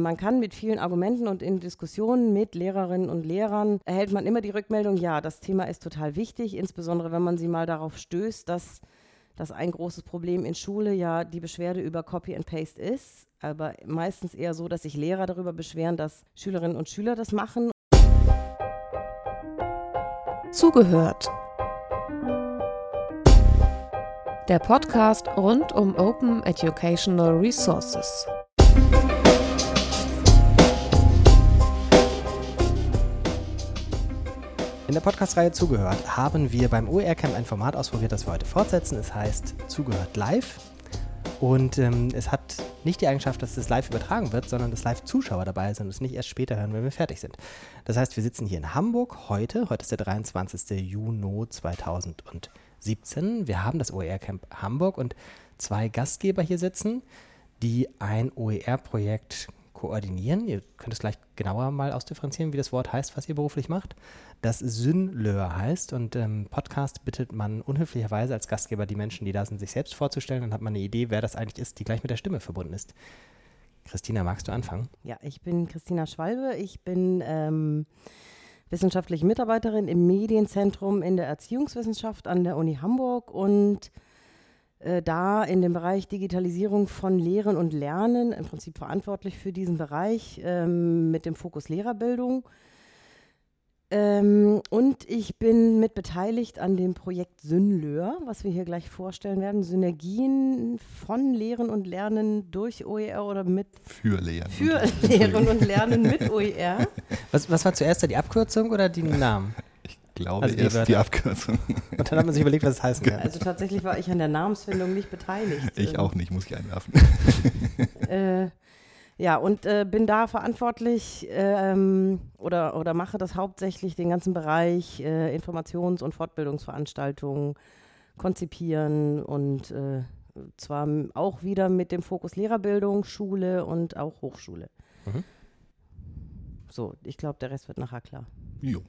Man kann mit vielen Argumenten und in Diskussionen mit Lehrerinnen und Lehrern erhält man immer die Rückmeldung, ja, das Thema ist total wichtig, insbesondere wenn man sie mal darauf stößt, dass dass ein großes Problem in Schule ja die Beschwerde über Copy and Paste ist, aber meistens eher so, dass sich Lehrer darüber beschweren, dass Schülerinnen und Schüler das machen. Zugehört. Der Podcast rund um Open Educational Resources. In der Podcast-Reihe Zugehört haben wir beim OER-Camp ein Format ausprobiert, das wir heute fortsetzen. Es heißt Zugehört Live. Und ähm, es hat nicht die Eigenschaft, dass es live übertragen wird, sondern dass live Zuschauer dabei sind und es nicht erst später hören, wenn wir fertig sind. Das heißt, wir sitzen hier in Hamburg heute. Heute ist der 23. Juni 2017. Wir haben das OER-Camp Hamburg und zwei Gastgeber hier sitzen, die ein OER-Projekt koordinieren. Ihr könnt es gleich genauer mal ausdifferenzieren, wie das Wort heißt, was ihr beruflich macht. Das Synleur heißt und im ähm, Podcast bittet man unhöflicherweise als Gastgeber die Menschen, die da sind, sich selbst vorzustellen. Dann hat man eine Idee, wer das eigentlich ist, die gleich mit der Stimme verbunden ist. Christina, magst du anfangen? Ja, ich bin Christina Schwalbe. Ich bin ähm, wissenschaftliche Mitarbeiterin im Medienzentrum in der Erziehungswissenschaft an der Uni Hamburg und äh, da in dem Bereich Digitalisierung von Lehren und Lernen im Prinzip verantwortlich für diesen Bereich ähm, mit dem Fokus Lehrerbildung. Ähm, und ich bin mit beteiligt an dem Projekt Synleur, was wir hier gleich vorstellen werden. Synergien von Lehren und Lernen durch OER oder mit. Für Lehren. Für Lehren und Lernen mit OER. Was, was war zuerst da, die Abkürzung oder die Namen? Glaube also erst die, die Abkürzung. Und dann hat man sich überlegt, was es heißen kann. Also tatsächlich war ich an der Namensfindung nicht beteiligt. Ich auch nicht, muss ich einwerfen. äh, ja, und äh, bin da verantwortlich ähm, oder, oder mache das hauptsächlich den ganzen Bereich äh, Informations- und Fortbildungsveranstaltungen konzipieren und äh, zwar auch wieder mit dem Fokus Lehrerbildung, Schule und auch Hochschule. Mhm. So, ich glaube, der Rest wird nachher klar. Jo.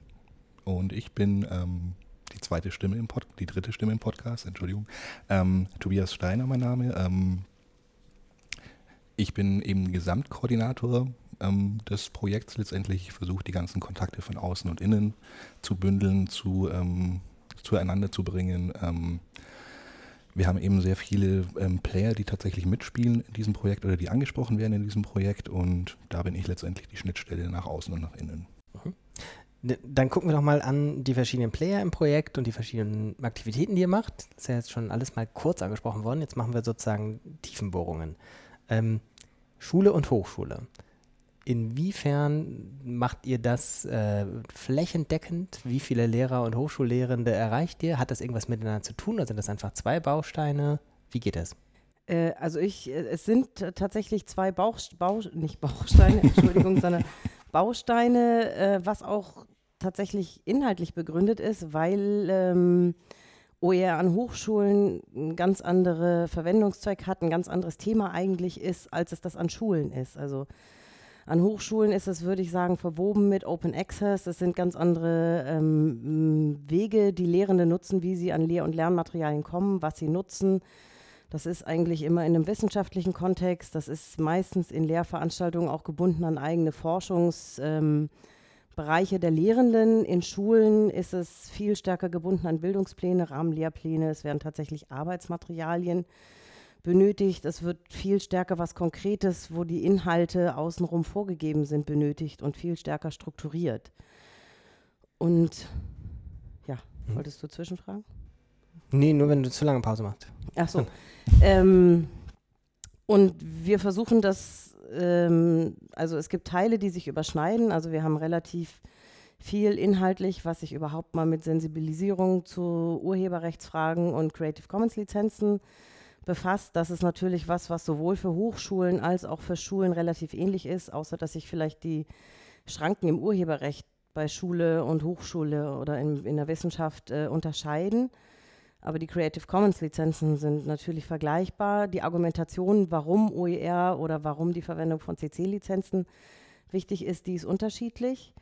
Und ich bin ähm, die zweite Stimme im Podcast, die dritte Stimme im Podcast, Entschuldigung. Ähm, Tobias Steiner, mein Name. Ähm, ich bin eben Gesamtkoordinator ähm, des Projekts letztendlich. Ich versuche die ganzen Kontakte von außen und innen zu bündeln, zu, ähm, zueinander zu bringen. Ähm, wir haben eben sehr viele ähm, Player, die tatsächlich mitspielen in diesem Projekt oder die angesprochen werden in diesem Projekt und da bin ich letztendlich die Schnittstelle nach außen und nach innen. Mhm. Dann gucken wir doch mal an die verschiedenen Player im Projekt und die verschiedenen Aktivitäten, die ihr macht. Das ist ja jetzt schon alles mal kurz angesprochen worden. Jetzt machen wir sozusagen Tiefenbohrungen. Ähm, Schule und Hochschule. Inwiefern macht ihr das äh, flächendeckend? Wie viele Lehrer und Hochschullehrende erreicht ihr? Hat das irgendwas miteinander zu tun oder sind das einfach zwei Bausteine? Wie geht das? Äh, also ich, äh, es sind tatsächlich zwei Bauch, Bau, nicht Bausteine, Entschuldigung, sondern Bausteine, äh, was auch tatsächlich inhaltlich begründet ist, weil ähm, OER an Hochschulen ein ganz andere Verwendungszweck hat, ein ganz anderes Thema eigentlich ist, als es das an Schulen ist. Also an Hochschulen ist es, würde ich sagen, verwoben mit Open Access. Es sind ganz andere ähm, Wege, die Lehrende nutzen, wie sie an Lehr- und Lernmaterialien kommen, was sie nutzen. Das ist eigentlich immer in einem wissenschaftlichen Kontext. Das ist meistens in Lehrveranstaltungen auch gebunden an eigene Forschungs- ähm, Bereiche der Lehrenden. In Schulen ist es viel stärker gebunden an Bildungspläne, Rahmenlehrpläne. Es werden tatsächlich Arbeitsmaterialien benötigt. Es wird viel stärker was Konkretes, wo die Inhalte außenrum vorgegeben sind, benötigt und viel stärker strukturiert. Und ja, hm. wolltest du zwischenfragen? Nee, nur wenn du zu lange Pause machst. Ach so. ähm, und wir versuchen das ähm, also es gibt Teile, die sich überschneiden. Also wir haben relativ viel inhaltlich, was sich überhaupt mal mit Sensibilisierung zu Urheberrechtsfragen und Creative Commons Lizenzen befasst. Das ist natürlich was, was sowohl für Hochschulen als auch für Schulen relativ ähnlich ist, außer dass sich vielleicht die Schranken im Urheberrecht bei Schule und Hochschule oder in, in der Wissenschaft äh, unterscheiden. Aber die Creative Commons Lizenzen sind natürlich vergleichbar. Die Argumentation, warum OER oder warum die Verwendung von CC-Lizenzen wichtig ist, die ist unterschiedlich.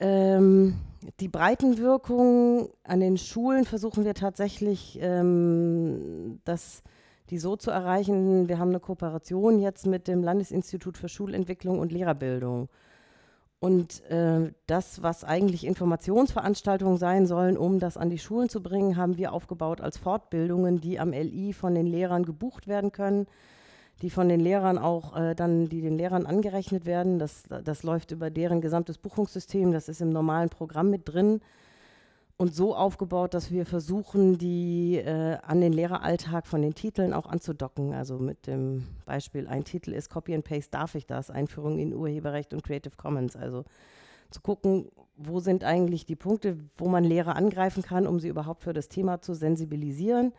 Ähm, die Breitenwirkung an den Schulen versuchen wir tatsächlich, ähm, dass die so zu erreichen. Wir haben eine Kooperation jetzt mit dem Landesinstitut für Schulentwicklung und Lehrerbildung. Und äh, das, was eigentlich Informationsveranstaltungen sein sollen, um das an die Schulen zu bringen, haben wir aufgebaut als Fortbildungen, die am LI von den Lehrern gebucht werden können, die von den Lehrern auch äh, dann, die den Lehrern angerechnet werden. Das, das läuft über deren gesamtes Buchungssystem, das ist im normalen Programm mit drin und so aufgebaut, dass wir versuchen, die äh, an den Lehreralltag von den Titeln auch anzudocken. Also mit dem Beispiel, ein Titel ist Copy and Paste, darf ich das? Einführung in Urheberrecht und Creative Commons. Also zu gucken, wo sind eigentlich die Punkte, wo man Lehrer angreifen kann, um sie überhaupt für das Thema zu sensibilisieren,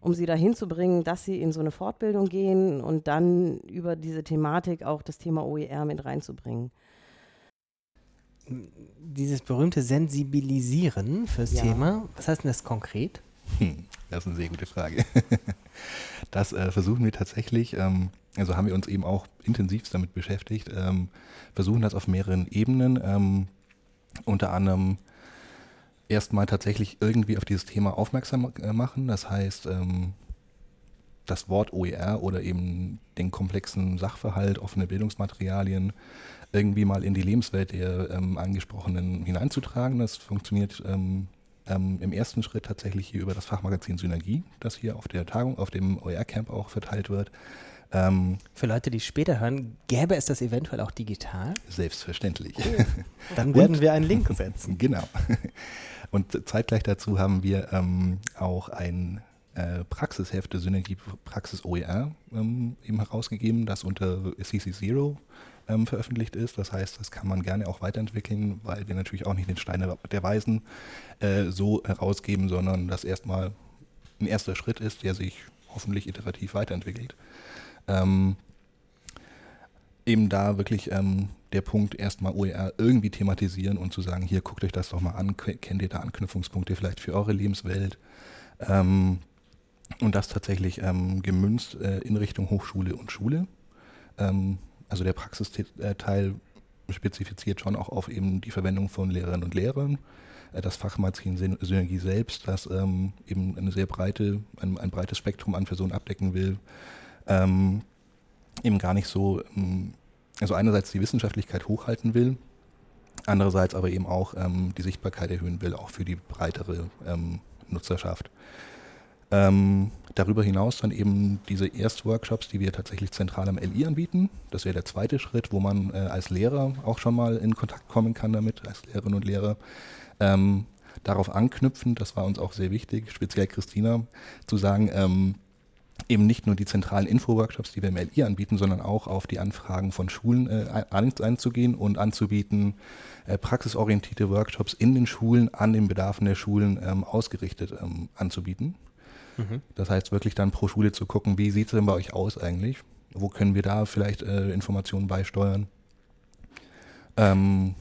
um sie dahin zu bringen, dass sie in so eine Fortbildung gehen und dann über diese Thematik auch das Thema OER mit reinzubringen dieses berühmte Sensibilisieren fürs ja. Thema, was heißt denn das konkret? Hm, das ist eine sehr gute Frage. Das äh, versuchen wir tatsächlich, ähm, also haben wir uns eben auch intensivst damit beschäftigt, ähm, versuchen das auf mehreren Ebenen, ähm, unter anderem erstmal tatsächlich irgendwie auf dieses Thema aufmerksam äh, machen. Das heißt, ähm, das Wort OER oder eben den komplexen Sachverhalt, offene Bildungsmaterialien irgendwie mal in die Lebenswelt der ähm, Angesprochenen hineinzutragen. Das funktioniert ähm, ähm, im ersten Schritt tatsächlich hier über das Fachmagazin Synergie, das hier auf der Tagung, auf dem OER-Camp auch verteilt wird. Ähm, Für Leute, die später hören, gäbe es das eventuell auch digital? Selbstverständlich. Cool. Dann werden wir einen Link setzen. Genau. Und zeitgleich dazu haben wir ähm, auch ein äh, Praxishefte Synergie Praxis OER ähm, eben herausgegeben, das unter CC Zero ähm, veröffentlicht ist. Das heißt, das kann man gerne auch weiterentwickeln, weil wir natürlich auch nicht den Stein der Weisen äh, so herausgeben, sondern das erstmal ein erster Schritt ist, der sich hoffentlich iterativ weiterentwickelt. Ähm, eben da wirklich ähm, der Punkt erstmal OER irgendwie thematisieren und zu sagen, hier guckt euch das doch mal an, kennt ihr da Anknüpfungspunkte vielleicht für eure Lebenswelt ähm, und das tatsächlich ähm, gemünzt äh, in Richtung Hochschule und Schule. Ähm, also der Praxisteil spezifiziert schon auch auf eben die Verwendung von Lehrerinnen und Lehrern. Äh, das Fachmagazin Synergie selbst, das ähm, eben eine sehr breite, ein, ein, breites Spektrum an Personen abdecken will, ähm, eben gar nicht so, ähm, also einerseits die Wissenschaftlichkeit hochhalten will, andererseits aber eben auch ähm, die Sichtbarkeit erhöhen will, auch für die breitere ähm, Nutzerschaft. Ähm, darüber hinaus dann eben diese Erstworkshops, die wir tatsächlich zentral am LI anbieten. Das wäre der zweite Schritt, wo man äh, als Lehrer auch schon mal in Kontakt kommen kann damit, als Lehrerinnen und Lehrer. Ähm, darauf anknüpfen, das war uns auch sehr wichtig, speziell Christina, zu sagen, ähm, eben nicht nur die zentralen Info-Workshops, die wir im LI anbieten, sondern auch auf die Anfragen von Schulen äh, einzugehen und anzubieten, äh, praxisorientierte Workshops in den Schulen an den Bedarfen der Schulen ähm, ausgerichtet ähm, anzubieten. Mhm. Das heißt wirklich dann pro Schule zu gucken, wie sieht es denn bei euch aus eigentlich? Wo können wir da vielleicht äh, Informationen beisteuern? Ähm,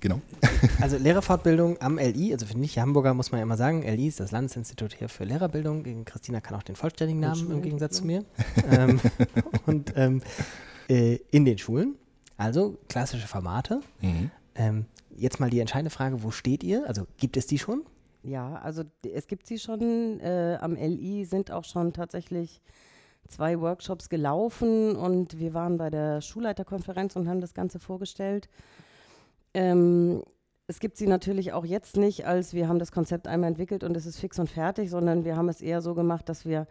genau. Also Lehrerfortbildung am LI, also für mich Hamburger muss man ja immer sagen, LI ist das Landesinstitut hier für Lehrerbildung. Christina kann auch den vollständigen Namen im Gegensatz zu mir. ähm, und ähm, äh, in den Schulen, also klassische Formate. Mhm. Ähm, jetzt mal die entscheidende Frage, wo steht ihr? Also gibt es die schon? Ja, also es gibt sie schon. Äh, am LI sind auch schon tatsächlich zwei Workshops gelaufen und wir waren bei der Schulleiterkonferenz und haben das Ganze vorgestellt. Ähm, es gibt sie natürlich auch jetzt nicht, als wir haben das Konzept einmal entwickelt und es ist fix und fertig, sondern wir haben es eher so gemacht, dass wir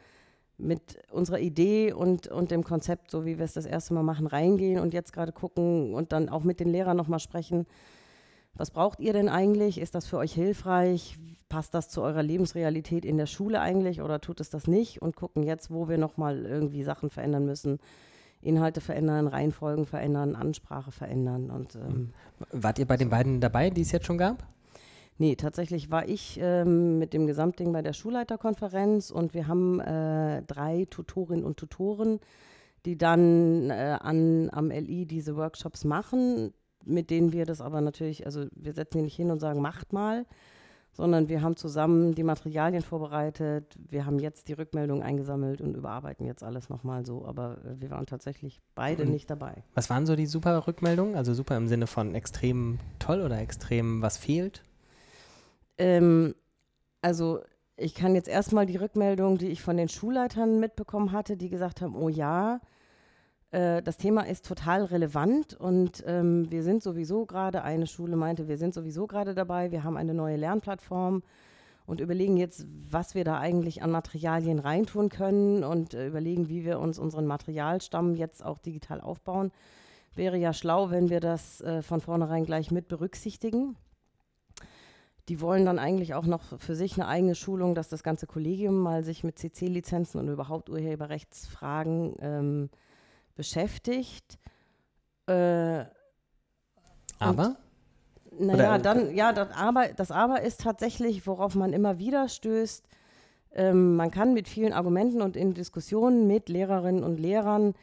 mit unserer Idee und, und dem Konzept, so wie wir es das erste Mal machen, reingehen und jetzt gerade gucken und dann auch mit den Lehrern nochmal sprechen, was braucht ihr denn eigentlich? Ist das für euch hilfreich? Passt das zu eurer Lebensrealität in der Schule eigentlich oder tut es das nicht? Und gucken jetzt, wo wir nochmal irgendwie Sachen verändern müssen. Inhalte verändern, Reihenfolgen verändern, Ansprache verändern. Und, ähm, Wart ihr bei den beiden dabei, die es jetzt schon gab? Nee, tatsächlich war ich ähm, mit dem Gesamtding bei der Schulleiterkonferenz und wir haben äh, drei Tutorinnen und Tutoren, die dann äh, an, am LI diese Workshops machen mit denen wir das aber natürlich, also wir setzen die nicht hin und sagen, macht mal, sondern wir haben zusammen die Materialien vorbereitet. Wir haben jetzt die Rückmeldung eingesammelt und überarbeiten jetzt alles nochmal so. Aber wir waren tatsächlich beide nicht dabei. Was waren so die super Rückmeldungen? Also super im Sinne von extrem toll oder extrem was fehlt? Ähm, also ich kann jetzt erstmal die Rückmeldung, die ich von den Schulleitern mitbekommen hatte, die gesagt haben, oh ja, äh, das Thema ist total relevant und ähm, wir sind sowieso gerade, eine Schule meinte, wir sind sowieso gerade dabei, wir haben eine neue Lernplattform und überlegen jetzt, was wir da eigentlich an Materialien reintun können und äh, überlegen, wie wir uns unseren Materialstamm jetzt auch digital aufbauen. Wäre ja schlau, wenn wir das äh, von vornherein gleich mit berücksichtigen. Die wollen dann eigentlich auch noch für sich eine eigene Schulung, dass das ganze Kollegium mal sich mit CC-Lizenzen und überhaupt Urheberrechtsfragen ähm, beschäftigt. Äh, Aber? Naja, dann, ja, das Aber, das Aber ist tatsächlich, worauf man immer wieder stößt. Ähm, man kann mit vielen Argumenten und in Diskussionen mit Lehrerinnen und Lehrern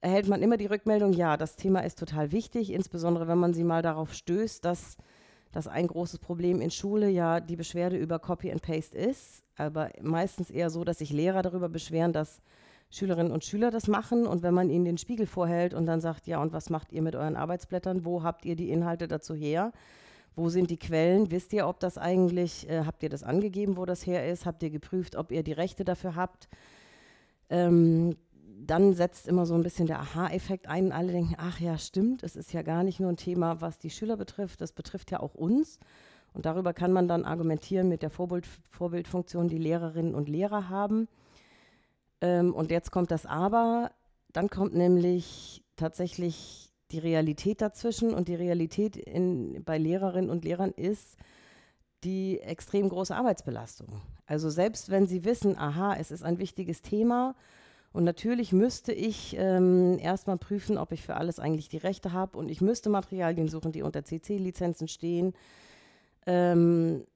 erhält man immer die Rückmeldung, ja, das Thema ist total wichtig, insbesondere wenn man sie mal darauf stößt, dass dass ein großes Problem in Schule ja die Beschwerde über Copy and Paste ist, aber meistens eher so, dass sich Lehrer darüber beschweren, dass Schülerinnen und Schüler das machen und wenn man ihnen den Spiegel vorhält und dann sagt, ja, und was macht ihr mit euren Arbeitsblättern? Wo habt ihr die Inhalte dazu her? Wo sind die Quellen? Wisst ihr, ob das eigentlich, äh, habt ihr das angegeben, wo das her ist? Habt ihr geprüft, ob ihr die Rechte dafür habt? Ähm, dann setzt immer so ein bisschen der Aha-Effekt ein. Alle denken, ach ja, stimmt, es ist ja gar nicht nur ein Thema, was die Schüler betrifft, das betrifft ja auch uns. Und darüber kann man dann argumentieren mit der Vorbild Vorbildfunktion, die Lehrerinnen und Lehrer haben. Ähm, und jetzt kommt das Aber, dann kommt nämlich tatsächlich die Realität dazwischen. Und die Realität in, bei Lehrerinnen und Lehrern ist die extrem große Arbeitsbelastung. Also selbst wenn sie wissen, aha, es ist ein wichtiges Thema, und natürlich müsste ich ähm, erstmal prüfen, ob ich für alles eigentlich die Rechte habe und ich müsste Materialien suchen, die unter CC-Lizenzen stehen. Ähm,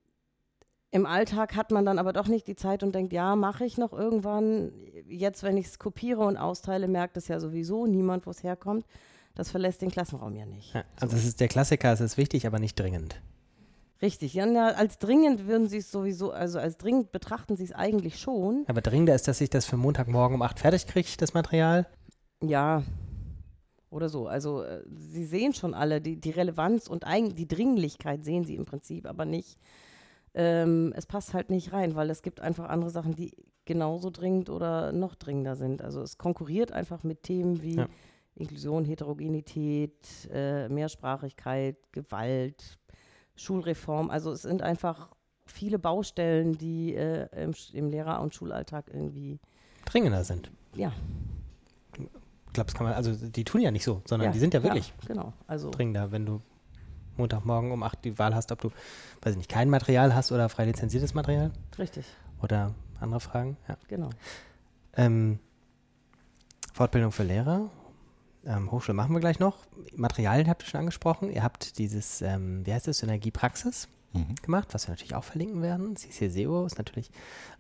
Im Alltag hat man dann aber doch nicht die Zeit und denkt, ja, mache ich noch irgendwann. Jetzt, wenn ich es kopiere und austeile, merkt es ja sowieso niemand, wo es herkommt. Das verlässt den Klassenraum ja nicht. Ja, also es ist der Klassiker, es ist wichtig, aber nicht dringend. Richtig, ja, als dringend würden Sie es sowieso, also als dringend betrachten Sie es eigentlich schon. Aber dringender ist, dass ich das für Montagmorgen um 8 fertig kriege, das Material? Ja, oder so. Also äh, Sie sehen schon alle, die, die Relevanz und eigentlich die Dringlichkeit sehen Sie im Prinzip, aber nicht. Ähm, es passt halt nicht rein, weil es gibt einfach andere Sachen, die genauso dringend oder noch dringender sind. Also es konkurriert einfach mit Themen wie ja. Inklusion, Heterogenität, äh, Mehrsprachigkeit, Gewalt, Schulreform. Also es sind einfach viele Baustellen, die äh, im, im, Lehrer- und Schulalltag irgendwie dringender sind. Ja. Ich glaube, das kann man, also die tun ja nicht so, sondern ja, die sind ja wirklich ja, genau, also dringender, wenn du Montagmorgen um 8 die Wahl hast, ob du, weiß ich nicht, kein Material hast oder frei lizenziertes Material. Richtig. Oder andere Fragen, ja. Genau. Ähm, Fortbildung für Lehrer ähm, Hochschule machen wir gleich noch. Materialien habt ihr schon angesprochen. Ihr habt dieses, ähm, wie heißt das, Synergiepraxis mhm. gemacht, was wir natürlich auch verlinken werden. CCSEO ist natürlich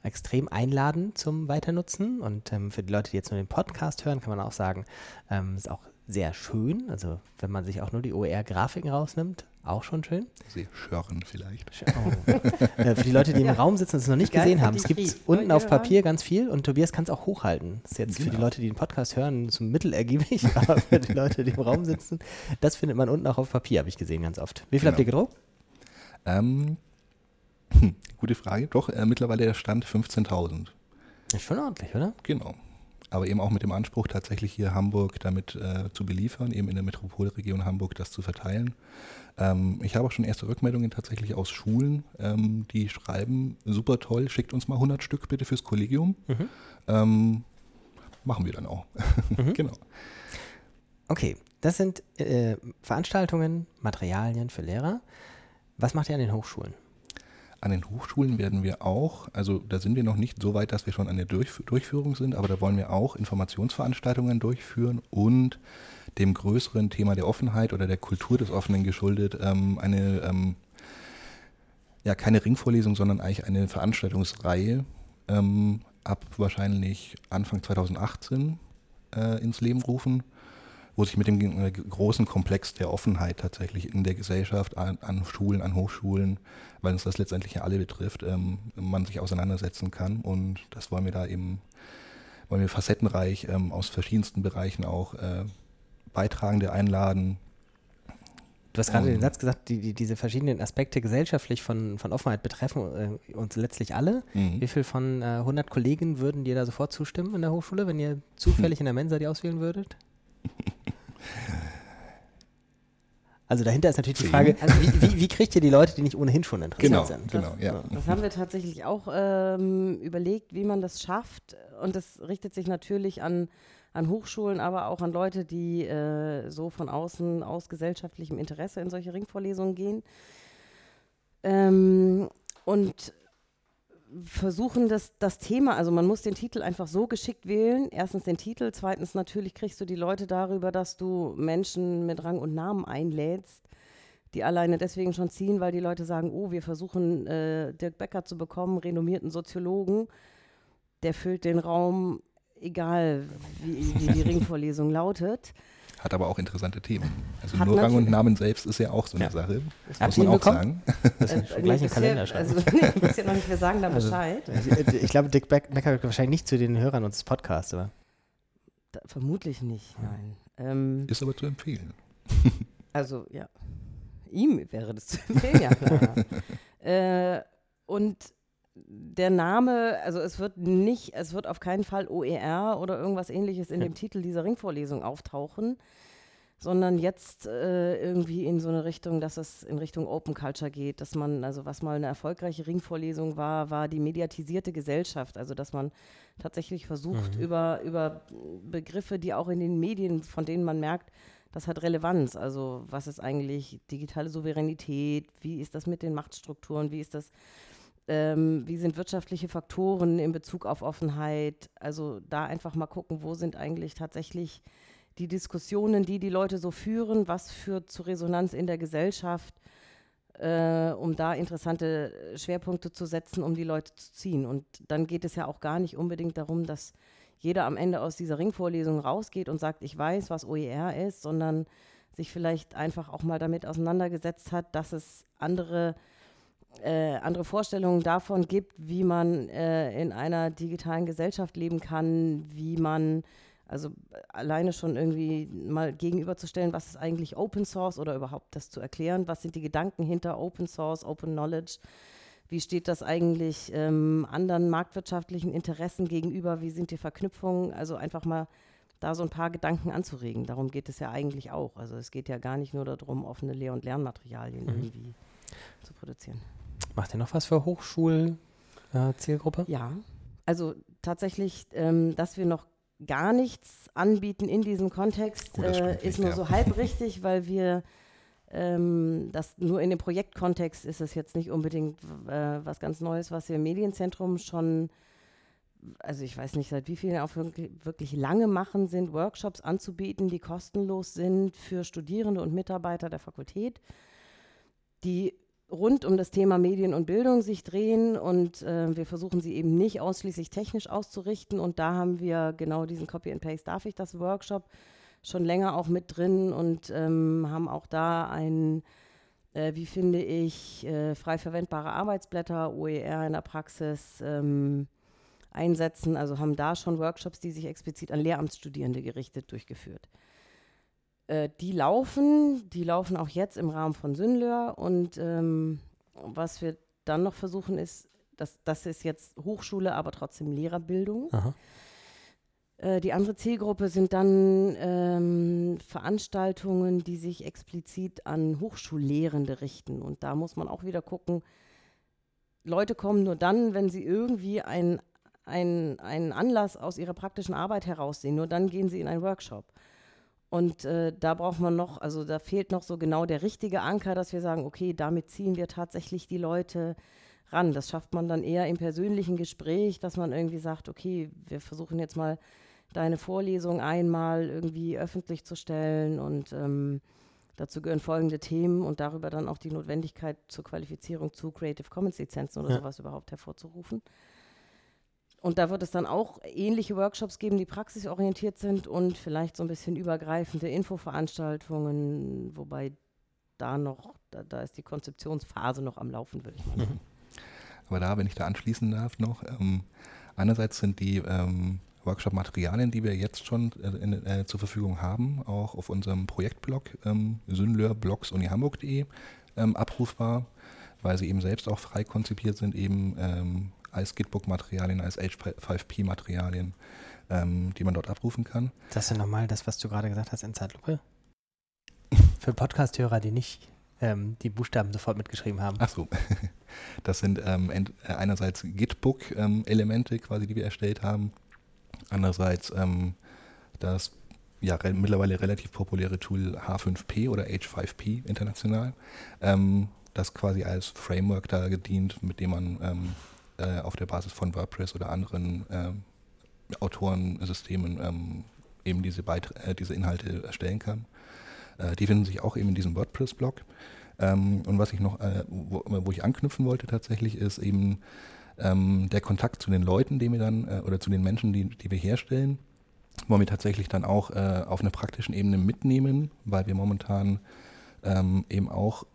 extrem einladend zum Weiternutzen. Und ähm, für die Leute, die jetzt nur den Podcast hören, kann man auch sagen, ähm, ist auch sehr schön. Also wenn man sich auch nur die OER-Grafiken rausnimmt, auch schon schön. Sie schören vielleicht. Oh. äh, für die Leute, die im ja. Raum sitzen und es noch nicht Geil, gesehen haben, es gibt unten auf Papier ganz viel und Tobias kann es auch hochhalten. Das ist jetzt genau. für die Leute, die den Podcast hören, zum mittelergiebig, aber für die Leute, die im Raum sitzen, das findet man unten auch auf Papier, habe ich gesehen, ganz oft. Wie viel genau. habt ihr gedruckt? Ähm, hm, gute Frage. Doch, äh, mittlerweile der Stand 15.000. Ist schon ordentlich, oder? Genau aber eben auch mit dem Anspruch, tatsächlich hier Hamburg damit äh, zu beliefern, eben in der Metropolregion Hamburg das zu verteilen. Ähm, ich habe auch schon erste Rückmeldungen tatsächlich aus Schulen, ähm, die schreiben, super toll, schickt uns mal 100 Stück bitte fürs Kollegium. Mhm. Ähm, machen wir dann auch. Mhm. genau. Okay, das sind äh, Veranstaltungen, Materialien für Lehrer. Was macht ihr an den Hochschulen? An den Hochschulen werden wir auch, also da sind wir noch nicht so weit, dass wir schon an der Durchf Durchführung sind, aber da wollen wir auch Informationsveranstaltungen durchführen und dem größeren Thema der Offenheit oder der Kultur des Offenen geschuldet ähm, eine, ähm, ja, keine Ringvorlesung, sondern eigentlich eine Veranstaltungsreihe ähm, ab wahrscheinlich Anfang 2018 äh, ins Leben rufen wo sich mit dem äh, großen Komplex der Offenheit tatsächlich in der Gesellschaft, an, an Schulen, an Hochschulen, weil uns das letztendlich ja alle betrifft, ähm, man sich auseinandersetzen kann. Und das wollen wir da eben, wollen wir facettenreich ähm, aus verschiedensten Bereichen auch äh, Beitragende einladen. Du hast gerade den Satz gesagt, die, die, diese verschiedenen Aspekte gesellschaftlich von, von Offenheit betreffen äh, uns letztlich alle. Mhm. Wie viel von äh, 100 Kollegen würden dir da sofort zustimmen in der Hochschule, wenn ihr zufällig in der Mensa die auswählen würdet? Also dahinter ist natürlich die. Frage, also wie, wie, wie kriegt ihr die Leute, die nicht ohnehin schon interessiert Genau, sind? genau, ja. Das haben wir tatsächlich auch ähm, überlegt, wie man das schafft. Und das richtet sich natürlich an, an Hochschulen, aber auch an Leute, die äh, so von außen aus gesellschaftlichem Interesse in solche Ringvorlesungen gehen. Ähm, und versuchen das, das Thema, also man muss den Titel einfach so geschickt wählen. Erstens den Titel, zweitens natürlich kriegst du die Leute darüber, dass du Menschen mit Rang und Namen einlädst, die alleine deswegen schon ziehen, weil die Leute sagen, oh, wir versuchen äh, Dirk Becker zu bekommen, renommierten Soziologen, der füllt den Raum, egal wie, wie die Ringvorlesung lautet. Hat aber auch interessante Themen. Also Hat nur Rang und Namen selbst ist ja auch so eine Ja. Sache. Habt muss man ihn auch bekommen? sagen. Das Äh, ist schon gleich im Kalender schreiben. Also, nee, bisher noch nicht, wir sagen da Also, Bescheid. Ich, ich glaube, Dick Beck- Becker gehört wahrscheinlich nicht zu den Hörern unseres Podcasts, aber Da, vermutlich nicht, nein. Ähm, Ist aber zu empfehlen. Also, ja. Ihm wäre das zu empfehlen, ja klar. äh, und der Name, also es wird nicht, es wird auf keinen Fall OER oder irgendwas ähnliches in Ja. dem Titel dieser Ringvorlesung auftauchen, sondern jetzt äh, irgendwie in so eine Richtung, dass es in Richtung Open Culture geht, dass man, also was mal eine erfolgreiche Ringvorlesung war, war die mediatisierte Gesellschaft, also dass man tatsächlich versucht, Mhm. über, über Begriffe, die auch in den Medien, von denen man merkt, das hat Relevanz. Also was ist eigentlich digitale Souveränität? Wie ist das mit den Machtstrukturen? Wie ist das, ähm, wie sind wirtschaftliche Faktoren in Bezug auf Offenheit? Also da einfach mal gucken, wo sind eigentlich tatsächlich die Diskussionen, die die Leute so führen, was führt zu Resonanz in der Gesellschaft, äh, um da interessante Schwerpunkte zu setzen, um die Leute zu ziehen. Und dann geht es ja auch gar nicht unbedingt darum, dass jeder am Ende aus dieser Ringvorlesung rausgeht und sagt, ich weiß, was OER ist, sondern sich vielleicht einfach auch mal damit auseinandergesetzt hat, dass es andere, andere Vorstellungen davon gibt, wie man äh, in einer digitalen Gesellschaft leben kann, wie man, also alleine schon irgendwie mal gegenüberzustellen, was ist eigentlich Open Source oder überhaupt das zu erklären, was sind die Gedanken hinter Open Source, Open Knowledge, wie steht das eigentlich ähm, anderen marktwirtschaftlichen Interessen gegenüber? Wie sind die Verknüpfungen? Also einfach mal da so ein paar Gedanken anzuregen. Darum geht es ja eigentlich auch. Also es geht ja gar nicht nur darum, offene Lehr- und Lernmaterialien Mhm. irgendwie zu produzieren. Macht ihr noch was für Hochschul-Zielgruppe? Ja, also tatsächlich, ähm, dass wir noch gar nichts anbieten in diesem Kontext, Oh, das stimmt äh, ist nur ja. so halb richtig, weil wir ähm, das nur in dem Projektkontext ist es jetzt nicht unbedingt äh, was ganz Neues, was wir im Medienzentrum schon, also ich weiß nicht, seit wie vielen auch wirklich, wirklich lange machen, sind Workshops anzubieten, die kostenlos sind für Studierende und Mitarbeiter der Fakultät, die rund um das Thema Medien und Bildung sich drehen und äh, wir versuchen sie eben nicht ausschließlich technisch auszurichten und da haben wir genau diesen Copy and Paste, darf ich das Workshop schon länger auch mit drin und ähm, haben auch da ein, äh, wie finde ich, äh, frei verwendbare Arbeitsblätter, OER in der Praxis ähm, einsetzen, also haben da schon Workshops, die sich explizit an Lehramtsstudierende gerichtet durchgeführt. Äh, die laufen, die laufen auch jetzt im Rahmen von Synlör und ähm, was wir dann noch versuchen ist, dass das ist jetzt Hochschule, aber trotzdem Lehrerbildung. Äh, die andere Zielgruppe sind dann ähm, Veranstaltungen, die sich explizit an Hochschullehrende richten. Und da muss man auch wieder gucken, Leute kommen nur dann, wenn sie irgendwie ein, ein, einen Anlass aus ihrer praktischen Arbeit heraussehen. Nur dann gehen sie in einen Workshop. Und äh, da braucht man noch, also da fehlt noch so genau der richtige Anker, dass wir sagen, okay, damit ziehen wir tatsächlich die Leute ran. Das schafft man dann eher im persönlichen Gespräch, dass man irgendwie sagt, okay, wir versuchen jetzt mal deine Vorlesung einmal irgendwie öffentlich zu stellen und ähm, dazu gehören folgende Themen und darüber dann auch die Notwendigkeit zur Qualifizierung zu Creative Commons Lizenzen oder Ja. sowas überhaupt hervorzurufen. Und da wird es dann auch ähnliche Workshops geben, die praxisorientiert sind und vielleicht so ein bisschen übergreifende Infoveranstaltungen, wobei da noch, da, da ist die Konzeptionsphase noch am Laufen, würde ich mal sagen. Aber da, wenn ich da anschließen darf noch, ähm, einerseits sind die ähm, Workshop-Materialien, die wir jetzt schon äh, in, äh, zur Verfügung haben, auch auf unserem Projektblog ähm, synleur-blogs-uni-hamburg.de ähm, abrufbar, weil sie eben selbst auch frei konzipiert sind, eben ähm, als Gitbook-Materialien, als H5P-Materialien, ähm, die man dort abrufen kann. Sagst du nochmal das, was du gerade gesagt hast in Zeitlupe? Für Podcast-Hörer, die nicht ähm, die Buchstaben sofort mitgeschrieben haben. Ach so. Das sind ähm, äh, einerseits Gitbook-Elemente quasi, die wir erstellt haben. Andererseits ähm, das ja re mittlerweile relativ populäre Tool H5P oder H5P international, ähm, das quasi als Framework da gedient, mit dem man ähm, äh, auf der Basis von WordPress oder anderen ähm, Autorensystemen ähm, eben diese, Beit äh, diese Inhalte erstellen kann. Äh, die finden sich auch eben in diesem WordPress-Blog. Ähm, und was ich noch, äh, wo, wo, ich anknüpfen wollte tatsächlich, ist eben ähm, der Kontakt zu den Leuten, die wir dann, äh, oder zu den Menschen, die, die wir herstellen, wollen wir tatsächlich dann auch auf einer praktischen Ebene mitnehmen, weil wir momentan ähm, eben auch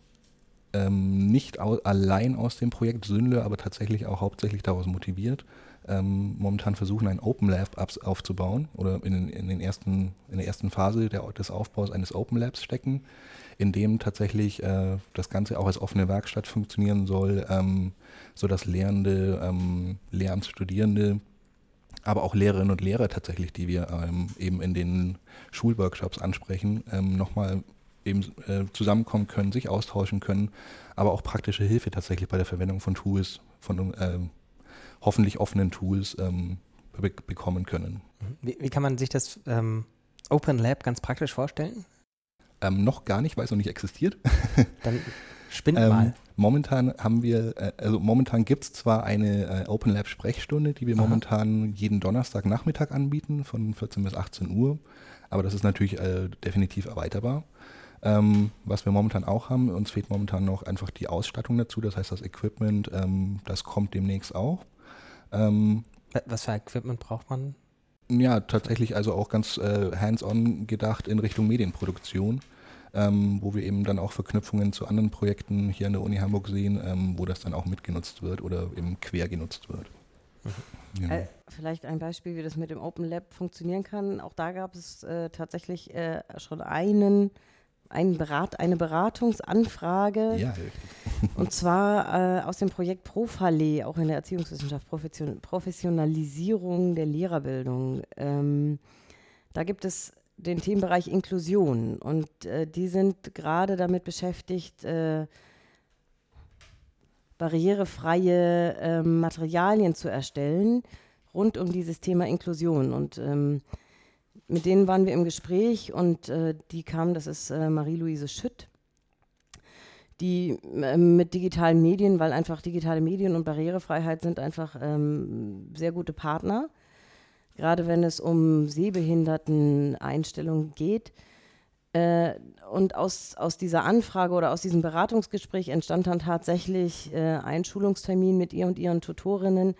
ähm, nicht au allein aus dem Projekt Sünle, aber tatsächlich auch hauptsächlich daraus motiviert, ähm, momentan versuchen, ein Open Lab aufzubauen oder in, in, den ersten, in der ersten Phase der, des Aufbaus eines Open Labs stecken, in dem tatsächlich äh, das Ganze auch als offene Werkstatt funktionieren soll, ähm, sodass Lehrende, ähm, Lehramtsstudierende, aber auch Lehrerinnen und Lehrer tatsächlich, die wir ähm, eben in den Schulworkshops ansprechen, ähm, nochmal eben äh, zusammenkommen können, sich austauschen können, aber auch praktische Hilfe tatsächlich bei der Verwendung von Tools, von äh, hoffentlich offenen Tools ähm, be bekommen können. Wie, wie, kann man sich das ähm, Open Lab ganz praktisch vorstellen? Ähm, noch gar nicht, weil es noch nicht existiert. Dann spinn ähm, mal. Momentan haben wir, äh, also momentan gibt es zwar eine äh, Open Lab Sprechstunde, die wir Aha. momentan jeden Donnerstagnachmittag anbieten, von 14 bis 18 Uhr, aber das ist natürlich äh, definitiv erweiterbar. Ähm, was wir momentan auch haben, uns fehlt momentan noch einfach die Ausstattung dazu, das heißt das Equipment, ähm, das kommt demnächst auch. Ähm, was für Equipment braucht man? Ja, tatsächlich also auch ganz äh, hands-on gedacht in Richtung Medienproduktion, ähm, wo wir eben dann auch Verknüpfungen zu anderen Projekten hier an der Uni Hamburg sehen, ähm, wo das dann auch mitgenutzt wird oder eben quer genutzt wird. Mhm. Genau. Äh, vielleicht ein Beispiel, wie das mit dem Open Lab funktionieren kann. Auch da gab es äh, tatsächlich äh, schon einen ein Berat, eine Beratungsanfrage. Ja. Und zwar äh, aus dem Projekt Profale, auch in der Erziehungswissenschaft, Profession Professionalisierung der Lehrerbildung. Ähm, da gibt es den Themenbereich Inklusion und äh, die sind gerade damit beschäftigt, äh, barrierefreie ähm, Materialien zu erstellen rund um dieses Thema Inklusion. Und ähm, mit denen waren wir im Gespräch und äh, die kam, das ist äh, Marie-Louise Schütt, die äh, mit digitalen Medien, weil einfach digitale Medien und Barrierefreiheit sind einfach ähm, sehr gute Partner, gerade wenn es um Sehbehinderten-Einstellungen geht. Äh, und aus, aus dieser Anfrage oder aus diesem Beratungsgespräch entstand dann tatsächlich äh, ein Schulungstermin mit ihr und ihren Tutorinnen,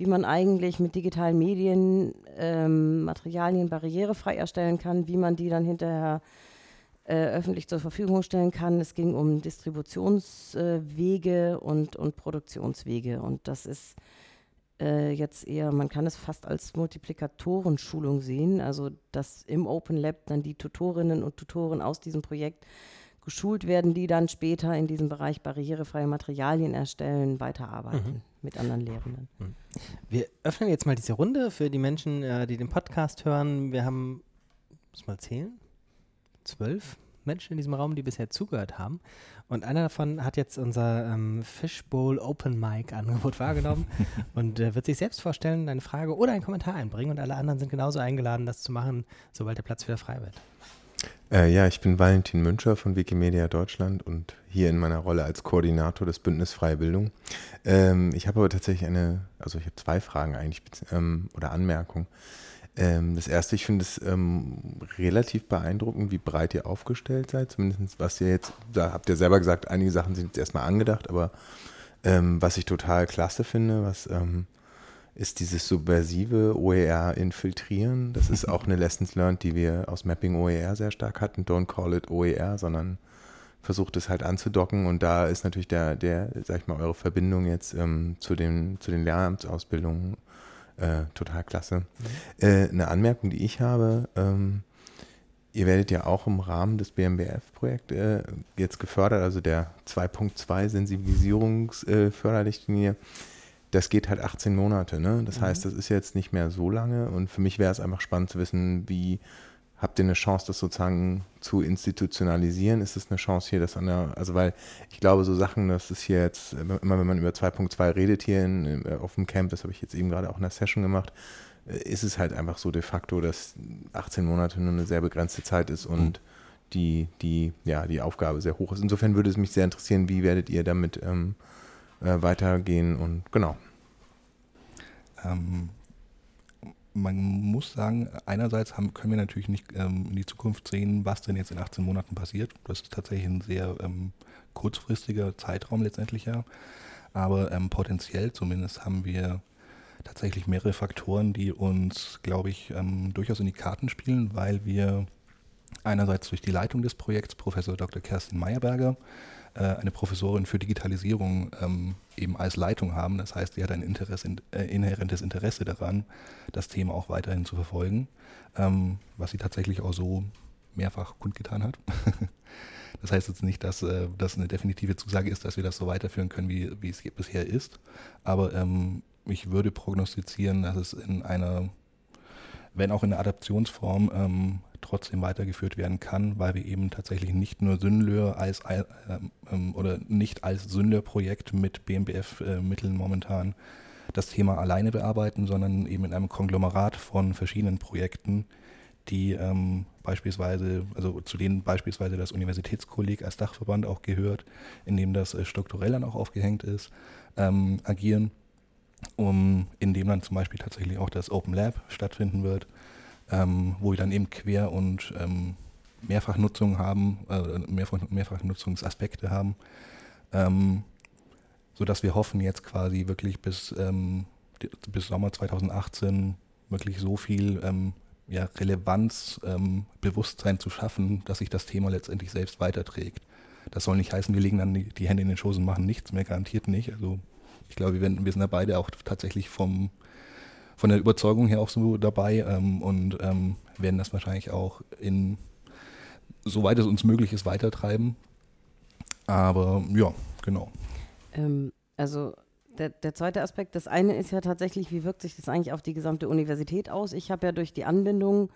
wie man eigentlich mit digitalen Medien ähm, Materialien barrierefrei erstellen kann, wie man die dann hinterher äh, öffentlich zur Verfügung stellen kann. Es ging um Distributionswege äh, und, und Produktionswege. Und das ist äh, jetzt eher, man kann es fast als Multiplikatorenschulung sehen, also dass im Open Lab dann die Tutorinnen und Tutoren aus diesem Projekt geschult werden, die dann später in diesem Bereich barrierefreie Materialien erstellen, weiterarbeiten mhm. mit anderen Lehrenden. Mhm. Wir öffnen jetzt mal diese Runde für die Menschen, äh, die den Podcast hören. Wir haben, muss mal zählen, zwölf Menschen in diesem Raum, die bisher zugehört haben. Und einer davon hat jetzt unser ähm, Fishbowl Open Mic Angebot wahrgenommen und äh, wird sich selbst vorstellen, eine Frage oder einen Kommentar einbringen. Und alle anderen sind genauso eingeladen, das zu machen, sobald der Platz wieder frei wird. Äh, ja, ich bin Valentin Müncher von Wikimedia Deutschland und hier in meiner Rolle als Koordinator des Bündnis Freie Bildung. Ähm, ich habe aber tatsächlich eine, also ich habe zwei Fragen eigentlich ähm, oder Anmerkungen. Ähm, das erste, ich finde es ähm, relativ beeindruckend, wie breit ihr aufgestellt seid. Zumindest was ihr jetzt, da habt ihr selber gesagt, einige Sachen sind jetzt erstmal angedacht, aber ähm, was ich total klasse finde, was ähm, ist dieses subversive OER infiltrieren. Das ist auch eine Lessons learned, die wir aus Mapping OER sehr stark hatten. Don't call it OER, sondern versucht es halt anzudocken. Und da ist natürlich der, der, sag ich mal, eure Verbindung jetzt ähm, zu den, zu den Lehramtsausbildungen Äh, total klasse. Mhm. Äh, eine Anmerkung, die ich habe, ähm, ihr werdet ja auch im Rahmen des BMBF-Projekts äh, jetzt gefördert, also der 2.2 Sensibilisierungsförderrichtlinie. Das geht halt 18 Monate, ne? Das mhm. heißt, das ist jetzt nicht mehr so lange und für mich wäre es einfach spannend zu wissen, wie habt ihr eine Chance, das sozusagen zu institutionalisieren? Ist es eine Chance hier, das an der, also weil ich glaube, so Sachen, das ist hier jetzt, immer wenn man über 2.2 redet hier in, auf dem Camp, das habe ich jetzt eben gerade auch in der Session gemacht, äh, ist es halt einfach so de facto, dass 18 Monate nur eine sehr begrenzte Zeit ist und mhm. die, die, ja, die Aufgabe sehr hoch ist. Insofern würde es mich sehr interessieren, wie werdet ihr damit ähm, äh, weitergehen und genau. Ähm, man muss sagen, einerseits haben, können wir natürlich nicht ähm, in die Zukunft sehen, was denn jetzt in 18 Monaten passiert. Das ist tatsächlich ein sehr ähm, kurzfristiger Zeitraum letztendlich ja. Aber ähm, potenziell zumindest haben wir tatsächlich mehrere Faktoren, die uns, glaube ich, ähm, durchaus in die Karten spielen, weil wir einerseits durch die Leitung des Projekts Professor Dr. Kerstin Meyerberger äh, eine Professorin für Digitalisierung ähm, eben als Leitung haben. Das heißt, sie hat ein Interesse, äh, inhärentes Interesse daran, das Thema auch weiterhin zu verfolgen, ähm, was sie tatsächlich auch so mehrfach kundgetan hat. das heißt jetzt nicht, dass äh, das eine definitive Zusage ist, dass wir das so weiterführen können, wie, wie es bisher ist. Aber ähm, ich würde prognostizieren, dass es in einer, wenn auch in einer Adaptionsform, ähm, trotzdem weitergeführt werden kann, weil wir eben tatsächlich nicht nur Synlör als äh, ähm, oder nicht als Synlör-Projekt mit BMBF-Mitteln momentan das Thema alleine bearbeiten, sondern eben in einem Konglomerat von verschiedenen Projekten, die ähm, beispielsweise, also zu denen beispielsweise das Universitätskolleg als Dachverband auch gehört, in dem das äh, strukturell dann auch aufgehängt ist, ähm, agieren, um, in dem dann zum Beispiel tatsächlich auch das Open Lab stattfinden wird ähm, wo wir dann eben Quer- und ähm, Mehrfachnutzung haben, äh, Mehrfach, Mehrfachnutzungsaspekte haben, ähm, sodass wir hoffen, jetzt quasi wirklich bis, ähm, bis Sommer 2018 wirklich so viel ähm, ja, Relevanz, ähm, Bewusstsein zu schaffen, dass sich das Thema letztendlich selbst weiterträgt. Das soll nicht heißen, wir legen dann die, Hände in den Schoß und machen nichts mehr, garantiert nicht. Also ich glaube, wir, wir sind da beide auch tatsächlich vom, von der Überzeugung her auch so dabei ähm, und ähm, werden das wahrscheinlich auch in, soweit es uns möglich ist, weitertreiben. Aber ja, genau. Ähm, also der, der, zweite Aspekt, das eine ist ja tatsächlich, wie wirkt sich das eigentlich auf die gesamte Universität aus? Ich habe ja durch die Anbindung,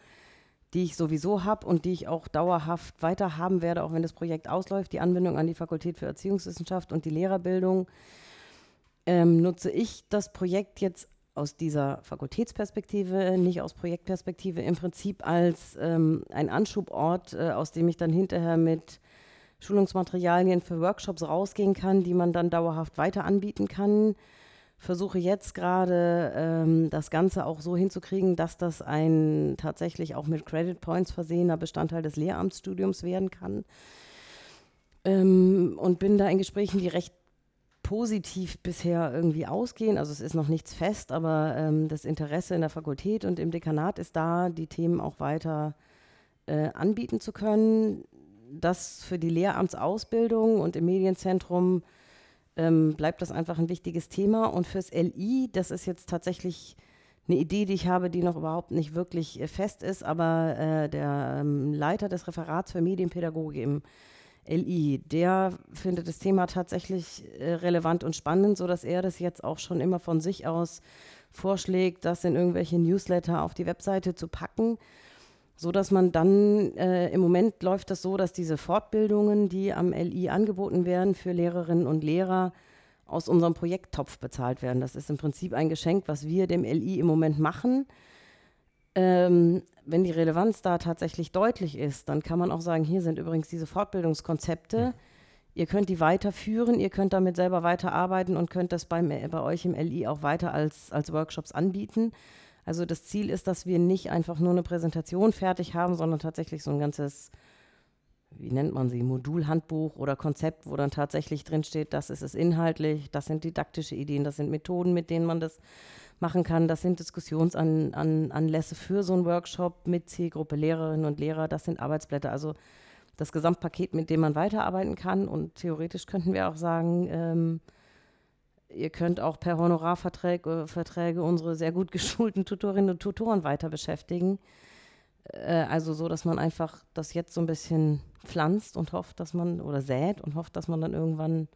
die ich sowieso habe und die ich auch dauerhaft weiter haben werde, auch wenn das Projekt ausläuft, die Anbindung an die Fakultät für Erziehungswissenschaft und die Lehrerbildung, ähm, nutze ich das Projekt jetzt aus dieser Fakultätsperspektive, nicht aus Projektperspektive, im Prinzip als ähm, ein Anschubort, äh, aus dem ich dann hinterher mit Schulungsmaterialien für Workshops rausgehen kann, die man dann dauerhaft weiter anbieten kann. Versuche jetzt gerade ähm, das Ganze auch so hinzukriegen, dass das ein tatsächlich auch mit Credit Points versehener Bestandteil des Lehramtsstudiums werden kann. Ähm, und bin da in Gesprächen, die recht positiv bisher irgendwie ausgehen. Also es ist noch nichts fest, aber ähm, das Interesse in der Fakultät und im Dekanat ist da, die Themen auch weiter äh, anbieten zu können. Das für die Lehramtsausbildung und im Medienzentrum ähm, bleibt das einfach ein wichtiges Thema. Und fürs LI, das ist jetzt tatsächlich eine Idee, die ich habe, die noch überhaupt nicht wirklich äh, fest ist, aber äh, der ähm, Leiter des Referats für Medienpädagogik im LI, der findet das Thema tatsächlich äh, relevant und spannend, sodass er das jetzt auch schon immer von sich aus vorschlägt, das in irgendwelche Newsletter auf die Webseite zu packen, sodass man dann, äh, im Moment läuft das so, dass diese Fortbildungen, die am LI angeboten werden für Lehrerinnen und Lehrer, aus unserem Projekttopf bezahlt werden. Das ist im Prinzip ein Geschenk, was wir dem LI im Moment machen. Ähm, wenn die Relevanz da tatsächlich deutlich ist, dann kann man auch sagen, hier sind übrigens diese Fortbildungskonzepte. Mhm. Ihr könnt die weiterführen, ihr könnt damit selber weiterarbeiten und könnt das beim, bei euch im LI auch weiter als, als Workshops anbieten. Also das Ziel ist, dass wir nicht einfach nur eine Präsentation fertig haben, sondern tatsächlich so ein ganzes, wie nennt man sie, Modulhandbuch oder Konzept, wo dann tatsächlich drinsteht, das ist es inhaltlich, das sind didaktische Ideen, das sind Methoden, mit denen man das machen kann. Das sind Diskussionsanlässe für so einen Workshop mit Zielgruppe Lehrerinnen und Lehrer. Das sind Arbeitsblätter. Also das Gesamtpaket, mit dem man weiterarbeiten kann. Und theoretisch könnten wir auch sagen, ähm, ihr könnt auch per Honorarverträge Verträge unsere sehr gut geschulten Tutorinnen und Tutoren weiter beschäftigen. Äh, also so, dass man einfach das jetzt so ein bisschen pflanzt und hofft, dass man, oder sät und hofft, dass man dann irgendwann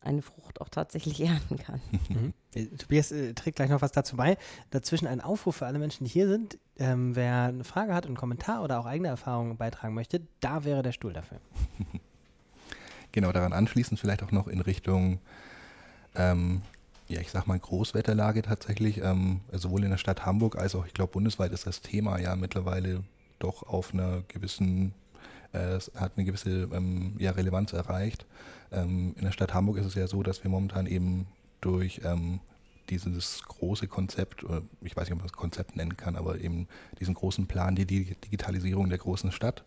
eine Frucht auch tatsächlich ernten kann. Mhm. Äh, Tobias äh, trägt gleich noch was dazu bei. Dazwischen ein Aufruf für alle Menschen, die hier sind. Ähm, wer eine Frage hat, einen Kommentar oder auch eigene Erfahrungen beitragen möchte, da wäre der Stuhl dafür. Genau, daran anschließend vielleicht auch noch in Richtung, ähm, ja, ich sag mal Großwetterlage tatsächlich, ähm, sowohl in der Stadt Hamburg als auch, ich glaube, bundesweit ist das Thema ja mittlerweile doch auf einer gewissen, äh, es hat eine gewisse ähm, ja, Relevanz erreicht. Ähm, in der Stadt Hamburg ist es ja so, dass wir momentan eben durch ähm, dieses große Konzept, ich weiß nicht, ob man das Konzept nennen kann, aber eben diesen großen Plan, die Digitalisierung der großen Stadt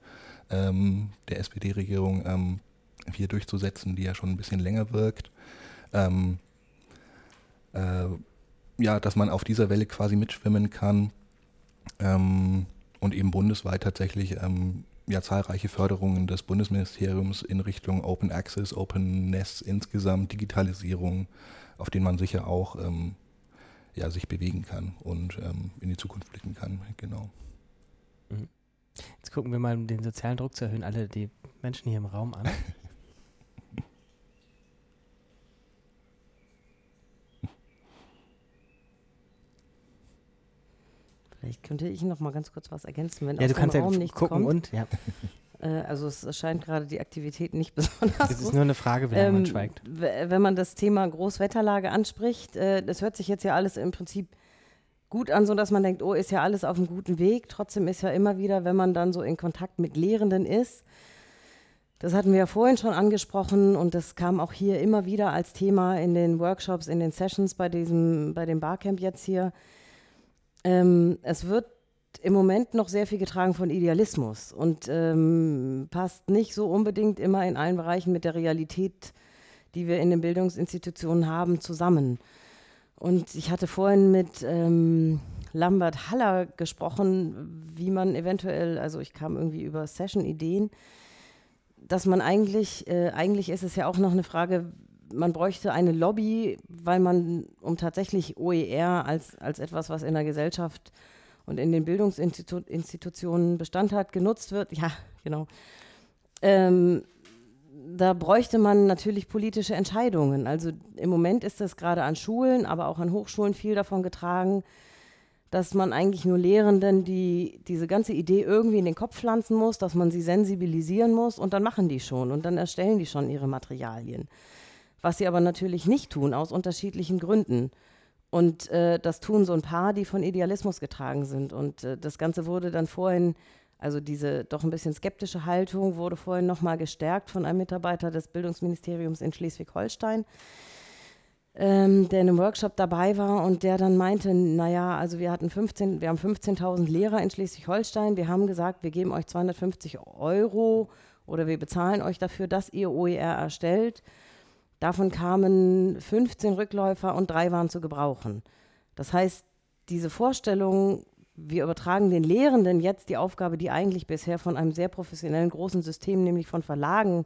ähm, der SPD-Regierung ähm, hier durchzusetzen, die ja schon ein bisschen länger wirkt. Ähm, äh, ja, dass man auf dieser Welle quasi mitschwimmen kann ähm, und eben bundesweit tatsächlich ähm, ja, zahlreiche Förderungen des Bundesministeriums in Richtung Open Access, Openness insgesamt, Digitalisierung, auf denen man sicher auch ähm, ja, sich bewegen kann und ähm, in die Zukunft blicken kann. Genau. Mhm. Jetzt gucken wir mal, um den sozialen Druck zu erhöhen, alle die Menschen hier im Raum an. Vielleicht könnte ich noch mal ganz kurz was ergänzen, wenn ja, aus du kannst dem Raum ja nichts gucken kommt. und ja. Äh, also es scheint gerade die Aktivität nicht besonders Das ist groß. nur eine Frage, wie lange man Ähm, schweigt. Wenn man das Thema Großwetterlage anspricht, äh, das hört sich jetzt ja alles im Prinzip gut an, so dass man denkt, oh, ist ja alles auf einem guten Weg. Trotzdem ist ja immer wieder, wenn man dann so in Kontakt mit Lehrenden ist, das hatten wir ja vorhin schon angesprochen und das kam auch hier immer wieder als Thema in den Workshops, in den Sessions bei diesem, bei dem Barcamp jetzt hier. Ähm, es wird im Moment noch sehr viel getragen von Idealismus und ähm, passt nicht so unbedingt immer in allen Bereichen mit der Realität, die wir in den Bildungsinstitutionen haben, zusammen. Und ich hatte vorhin mit ähm, Lambert Haller gesprochen, wie man eventuell, also ich kam irgendwie über Session-Ideen, dass man eigentlich, äh, eigentlich ist es ja auch noch eine Frage, man bräuchte eine Lobby, weil man, um tatsächlich OER als, als etwas, was in der Gesellschaft und in den Bildungsinstitutionen Bestand hat, genutzt wird. Ja, genau. Ähm, da bräuchte man natürlich politische Entscheidungen. Also im Moment ist das gerade an Schulen, aber auch an Hochschulen viel davon getragen, dass man eigentlich nur Lehrenden die, diese ganze Idee irgendwie in den Kopf pflanzen muss, dass man sie sensibilisieren muss und dann machen die schon und dann erstellen die schon ihre Materialien. Was sie aber natürlich nicht tun, aus unterschiedlichen Gründen. Und äh, das tun so ein paar, die von Idealismus getragen sind. Und äh, das Ganze wurde dann vorhin, also diese doch ein bisschen skeptische Haltung, wurde vorhin nochmal gestärkt von einem Mitarbeiter des Bildungsministeriums in Schleswig-Holstein, ähm, der in einem Workshop dabei war und der dann meinte, naja, also wir hatten 15, wir haben 15.000 Lehrer in Schleswig-Holstein, wir haben gesagt, wir geben euch 250 Euro oder wir bezahlen euch dafür, dass ihr OER erstellt. Davon kamen 15 Rückläufer und drei waren zu gebrauchen. Das heißt, diese Vorstellung, wir übertragen den Lehrenden jetzt die Aufgabe, die eigentlich bisher von einem sehr professionellen großen System, nämlich von Verlagen,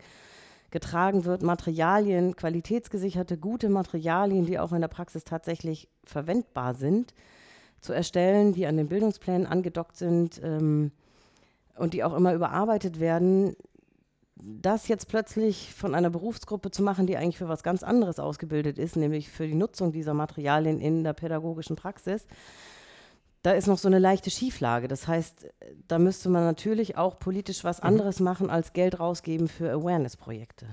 getragen wird, Materialien, qualitätsgesicherte, gute Materialien, die auch in der Praxis tatsächlich verwendbar sind, zu erstellen, die an den Bildungsplänen angedockt sind ähm, und die auch immer überarbeitet werden, das jetzt plötzlich von einer Berufsgruppe zu machen, die eigentlich für was ganz anderes ausgebildet ist, nämlich für die Nutzung dieser Materialien in der pädagogischen Praxis, da ist noch so eine leichte Schieflage. Das heißt, da müsste man natürlich auch politisch was anderes machen, als Geld rausgeben für Awareness-Projekte.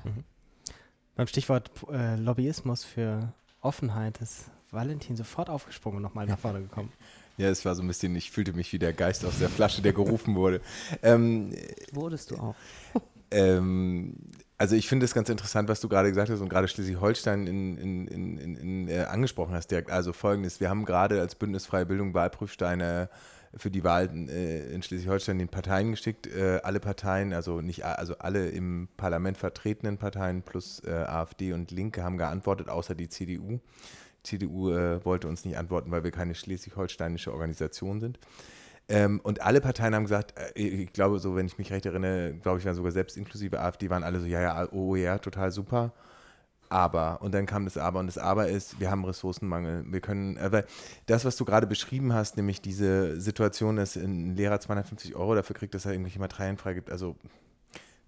Beim Stichwort äh, Lobbyismus für Offenheit ist Valentin sofort aufgesprungen und nochmal nach vorne gekommen. Ja, es war so ein bisschen, ich fühlte mich wie der Geist aus der Flasche, der gerufen wurde. Ähm, Wurdest du auch. ähm, also ich finde es ganz interessant, was du gerade gesagt hast und gerade Schleswig-Holstein in, in, in, äh, angesprochen hast. Direkt. Also folgendes, wir haben gerade als Bündnis Freie Bildung Wahlprüfsteine für die Wahl äh, in Schleswig-Holstein den Parteien geschickt. Äh, alle Parteien, also nicht also alle im Parlament vertretenen Parteien plus äh, AfD und Linke haben geantwortet, außer die CDU. CDU äh, wollte uns nicht antworten, weil wir keine schleswig-holsteinische Organisation sind. Ähm, und alle Parteien haben gesagt, äh, ich glaube, so, wenn ich mich recht erinnere, glaube ich, waren sogar selbst inklusive AfD, waren alle so, ja, ja, OER, total super. aber. Und dann kam das Aber. Und das Aber ist, wir haben Ressourcenmangel. Wir können, äh, weil das, was du gerade beschrieben hast, nämlich diese Situation, dass ein Lehrer 250 Euro dafür kriegt, dass er irgendwelche Materialien freigibt, also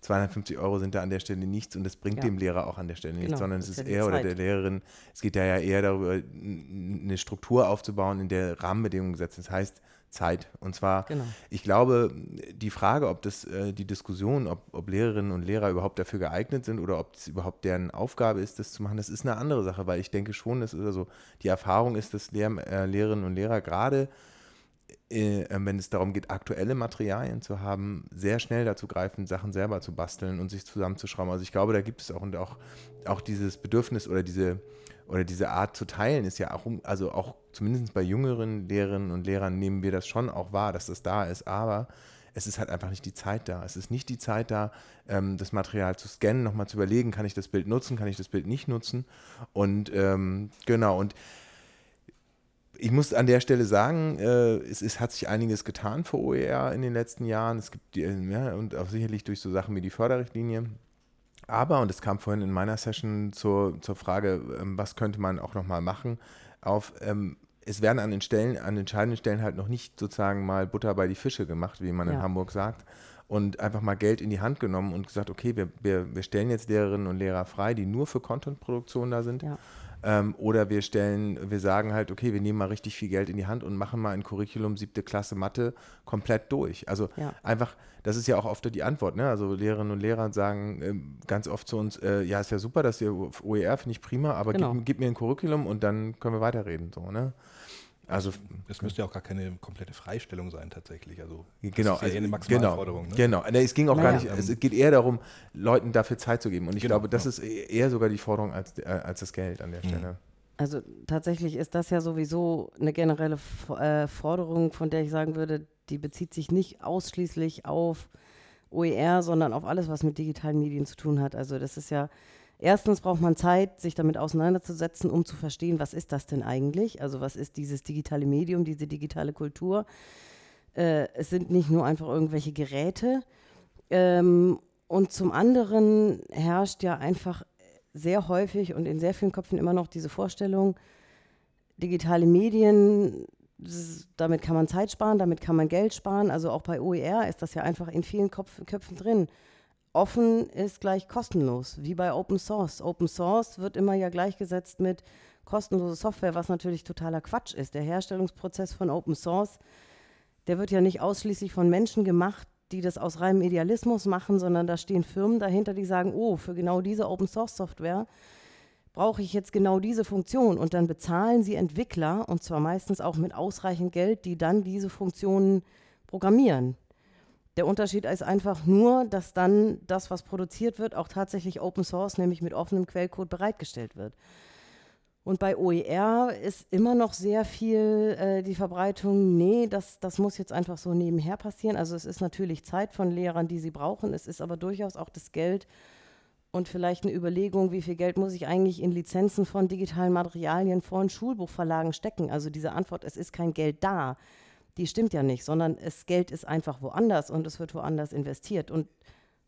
250 Euro sind da an der Stelle nichts und das bringt Ja. dem Lehrer auch an der Stelle nichts, Genau, sondern es ist ja er oder der Lehrerin, es geht da ja eher darüber, eine Struktur aufzubauen, in der Rahmenbedingungen gesetzt sind. Das heißt Zeit. Und zwar, Genau. ich glaube, die Frage, ob das, äh, die Diskussion, ob, ob Lehrerinnen und Lehrer überhaupt dafür geeignet sind oder ob es überhaupt deren Aufgabe ist, das zu machen, das ist eine andere Sache, weil ich denke schon, das ist also, die Erfahrung ist, dass Lehr äh, Lehrerinnen und Lehrer gerade äh, äh, wenn es darum geht, aktuelle Materialien zu haben, sehr schnell dazu greifen, Sachen selber zu basteln und sich zusammenzuschrauben. Also ich glaube, da gibt es auch und auch, auch dieses Bedürfnis oder diese oder diese Art zu teilen ist ja auch, also auch zumindest bei jüngeren Lehrerinnen und Lehrern nehmen wir das schon auch wahr, dass das da ist, aber es ist halt einfach nicht die Zeit da. Es ist nicht die Zeit da, ähm, das Material zu scannen, nochmal zu überlegen, kann ich das Bild nutzen, kann ich das Bild nicht nutzen. Und ähm, genau, und ich muss an der Stelle sagen, äh, es, es hat sich einiges getan für OER in den letzten Jahren. Es gibt ja, und auch sicherlich durch so Sachen wie die Förderrichtlinie. Aber, und es kam vorhin in meiner Session zur, zur Frage, ähm, was könnte man auch nochmal machen, auf, ähm, es werden an den Stellen, an entscheidenden Stellen halt noch nicht sozusagen mal Butter bei die Fische gemacht, wie man in Ja. Hamburg sagt, und einfach mal Geld in die Hand genommen und gesagt, okay, wir, wir, wir stellen jetzt Lehrerinnen und Lehrer frei, die nur für Contentproduktion da sind. Ja. Ähm, oder wir stellen, wir sagen halt, okay, wir nehmen mal richtig viel Geld in die Hand und machen mal ein Curriculum siebte Klasse Mathe komplett durch. Also Ja. einfach, das ist ja auch oft die Antwort, ne? Also Lehrerinnen und Lehrer sagen ähm, ganz oft zu uns, äh, ja, ist ja super, dass ihr OER finde ich prima, aber Genau. gib, gib mir ein Curriculum und dann können wir weiterreden, so, ne? Also Es müsste ja auch gar keine komplette Freistellung sein tatsächlich. Also das Genau, ist ja also, eine genau, Maximalforderung. Ne? genau. Nee, es ging auch Naja. gar nicht, es geht eher darum, Leuten dafür Zeit zu geben. Und ich Genau, glaube, das ja. ist e- eher sogar die Forderung als, äh, als das Geld an der Mhm. Stelle. Also tatsächlich ist das ja sowieso eine generelle äh, Forderung, von der ich sagen würde, die bezieht sich nicht ausschließlich auf OER, sondern auf alles, was mit digitalen Medien zu tun hat. Also das ist ja, erstens braucht man Zeit, sich damit auseinanderzusetzen, um zu verstehen, was ist das denn eigentlich? Also was ist dieses digitale Medium, diese digitale Kultur? Äh, es sind nicht nur einfach irgendwelche Geräte. Ähm, und zum anderen herrscht ja einfach sehr häufig und in sehr vielen Köpfen immer noch diese Vorstellung, digitale Medien, damit kann man Zeit sparen, damit kann man Geld sparen. Also auch bei OER ist das ja einfach in vielen Kopf, Köpfen drin. Offen ist gleich kostenlos, wie bei Open Source. Open Source wird immer ja gleichgesetzt mit kostenlose Software, was natürlich totaler Quatsch ist. Der Herstellungsprozess von Open Source, der wird ja nicht ausschließlich von Menschen gemacht, die das aus reinem Idealismus machen, sondern da stehen Firmen dahinter, die sagen, oh, für genau diese Open Source Software brauche ich jetzt genau diese Funktion und dann bezahlen sie Entwickler und zwar meistens auch mit ausreichend Geld, die dann diese Funktionen programmieren. Der Unterschied ist einfach nur, dass dann das, was produziert wird, auch tatsächlich Open Source, nämlich mit offenem Quellcode bereitgestellt wird. Und bei OER ist immer noch sehr viel äh, die Verbreitung, nee, das, das muss jetzt einfach so nebenher passieren. Also es ist natürlich Zeit von Lehrern, die sie brauchen, es ist aber durchaus auch das Geld und vielleicht eine Überlegung, wie viel Geld muss ich eigentlich in Lizenzen von digitalen Materialien von Schulbuchverlagen stecken. Also diese Antwort, es ist kein Geld da, die stimmt ja nicht, sondern das Geld ist einfach woanders und es wird woanders investiert. Und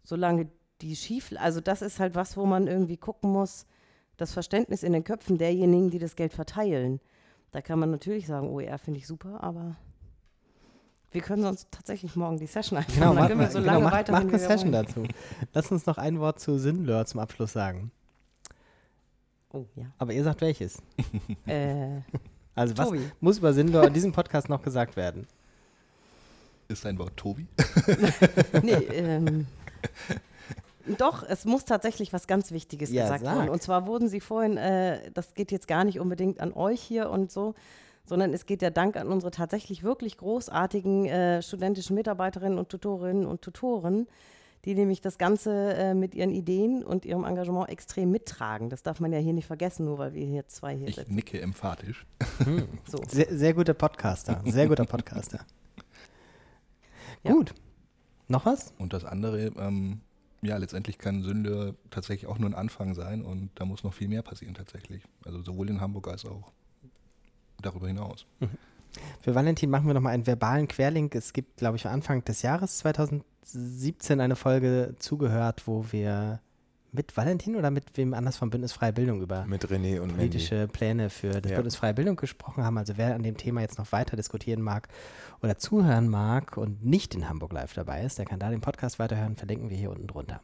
solange die schief, also das ist halt was, wo man irgendwie gucken muss, das Verständnis in den Köpfen derjenigen, die das Geld verteilen. Da kann man natürlich sagen, OER finde ich super, aber wir können sonst tatsächlich morgen die Session einfach Genau, dann können wir so genau, lange mach, weiter mach eine Session dazu. Lass uns noch ein Wort zu Sinnlör zum Abschluss sagen. Oh, ja. Aber ihr sagt welches. Äh, Also was Tobi. muss über Sinnlör in diesem Podcast noch gesagt werden? Ist dein Wort Tobi? nee, ähm, doch, es muss tatsächlich was ganz Wichtiges Ja, gesagt sag. werden. Und zwar wurden sie vorhin, äh, das geht jetzt gar nicht unbedingt an euch hier und so, sondern es geht der Dank an unsere tatsächlich wirklich großartigen äh, studentischen Mitarbeiterinnen und Tutorinnen und Tutoren, die nämlich das Ganze äh, mit ihren Ideen und ihrem Engagement extrem mittragen. Das darf man ja hier nicht vergessen, nur weil wir hier zwei hier Ich sitzen. nicke emphatisch. So. Sehr, sehr guter Podcaster. Sehr guter Podcaster. Ja. Gut. Noch was? Und das andere, ähm, ja, letztendlich kann Sünde tatsächlich auch nur ein Anfang sein und da muss noch viel mehr passieren tatsächlich. Also sowohl in Hamburg als auch darüber hinaus. Für Valentin machen wir nochmal einen verbalen Querlink. Es gibt, glaube ich, Anfang des Jahres 2017 eine Folge zugehört, wo wir mit Valentin oder mit wem anders vom Bündnis Freie Bildung über Mit René und Mandy. politische Pläne für das Ja. Bündnis Freie Bildung gesprochen haben. Also wer an dem Thema jetzt noch weiter diskutieren mag oder zuhören mag und nicht in Hamburg Live dabei ist, der kann da den Podcast weiterhören, verlinken wir hier unten drunter.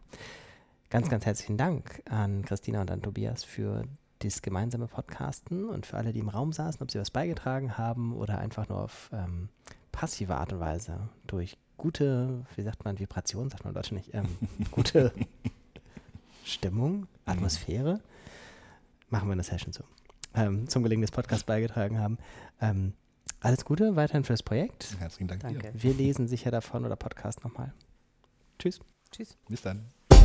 Ganz, ganz herzlichen Dank an Christina und an Tobias für das gemeinsame Podcasten und für alle, die im Raum saßen, ob sie was beigetragen haben oder einfach nur auf ähm, passive Art und Weise durch gute, wie sagt man, Vibration, sagt man in Deutsch nicht, ähm, gute Stimmung, Atmosphäre, machen wir eine Session zu, ähm, zum Gelingen des Podcasts beigetragen haben. Ähm, alles Gute weiterhin fürs Projekt. Herzlichen Dank Danke. Wir lesen sicher davon oder Podcast nochmal. Tschüss. Tschüss. dir. Bis dann.